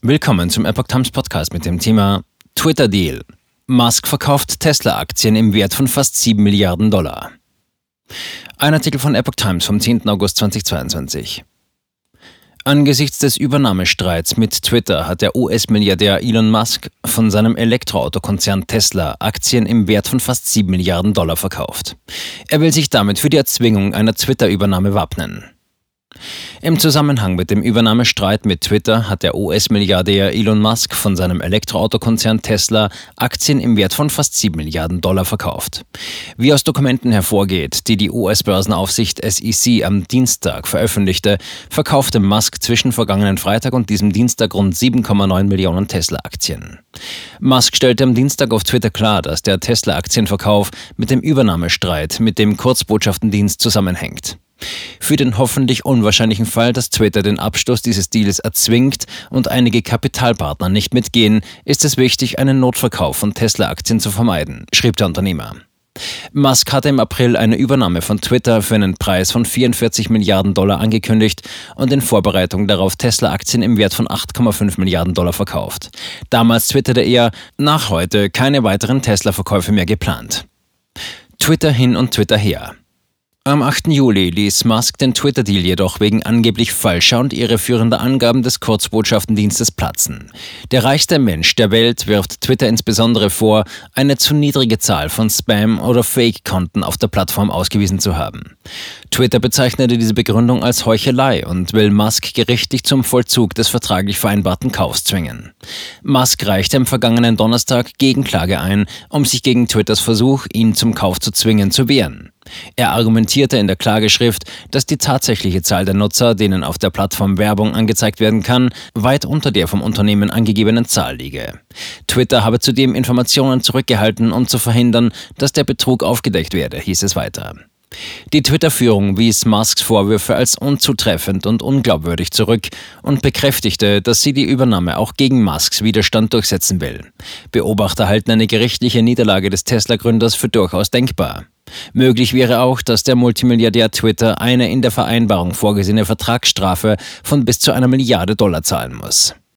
Willkommen zum Epoch Times Podcast mit dem Thema Twitter Deal. Musk verkauft Tesla-Aktien im Wert von fast 7 Milliarden Dollar. Ein Artikel von Epoch Times vom 10. August 2022. Angesichts des Übernahmestreits mit Twitter hat der US-Milliardär Elon Musk von seinem Elektroautokonzern Tesla Aktien im Wert von fast 7 Milliarden Dollar verkauft. Er will sich damit für die Erzwingung einer Twitter-Übernahme wappnen. Im Zusammenhang mit dem Übernahmestreit mit Twitter hat der US-Milliardär Elon Musk von seinem Elektroautokonzern Tesla Aktien im Wert von fast 7 Milliarden Dollar verkauft. Wie aus Dokumenten hervorgeht, die die US-Börsenaufsicht SEC am Dienstag veröffentlichte, verkaufte Musk zwischen vergangenen Freitag und diesem Dienstag rund 7,9 Millionen Tesla-Aktien. Musk stellte am Dienstag auf Twitter klar, dass der Tesla-Aktienverkauf mit dem Übernahmestreit mit dem Kurzbotschaftendienst zusammenhängt. Für den hoffentlich unwahrscheinlichen Fall, dass Twitter den Abschluss dieses Deals erzwingt und einige Kapitalpartner nicht mitgehen, ist es wichtig, einen Notverkauf von Tesla-Aktien zu vermeiden, schrieb der Unternehmer. Musk hatte im April eine Übernahme von Twitter für einen Preis von 44 Milliarden Dollar angekündigt und in Vorbereitung darauf Tesla-Aktien im Wert von 8,5 Milliarden Dollar verkauft. Damals twitterte er, nach heute keine weiteren Tesla-Verkäufe mehr geplant. Twitter hin und Twitter her. Am 8. Juli ließ Musk den Twitter-Deal jedoch wegen angeblich falscher und irreführender Angaben des Kurzbotschaftendienstes platzen. Der reichste Mensch der Welt wirft Twitter insbesondere vor, eine zu niedrige Zahl von Spam- oder Fake-Konten auf der Plattform ausgewiesen zu haben. Twitter bezeichnete diese Begründung als Heuchelei und will Musk gerichtlich zum Vollzug des vertraglich vereinbarten Kaufs zwingen. Musk reichte am vergangenen Donnerstag Gegenklage ein, um sich gegen Twitters Versuch, ihn zum Kauf zu zwingen, zu wehren. Er argumentierte in der Klageschrift, dass die tatsächliche Zahl der Nutzer, denen auf der Plattform Werbung angezeigt werden kann, weit unter der vom Unternehmen angegebenen Zahl liege. Twitter habe zudem Informationen zurückgehalten, um zu verhindern, dass der Betrug aufgedeckt werde, hieß es weiter. Die Twitter-Führung wies Musks Vorwürfe als unzutreffend und unglaubwürdig zurück und bekräftigte, dass sie die Übernahme auch gegen Musks Widerstand durchsetzen will. Beobachter halten eine gerichtliche Niederlage des Tesla-Gründers für durchaus denkbar. Möglich wäre auch, dass der Multimilliardär Twitter eine in der Vereinbarung vorgesehene Vertragsstrafe von bis zu einer Milliarde Dollar zahlen muss.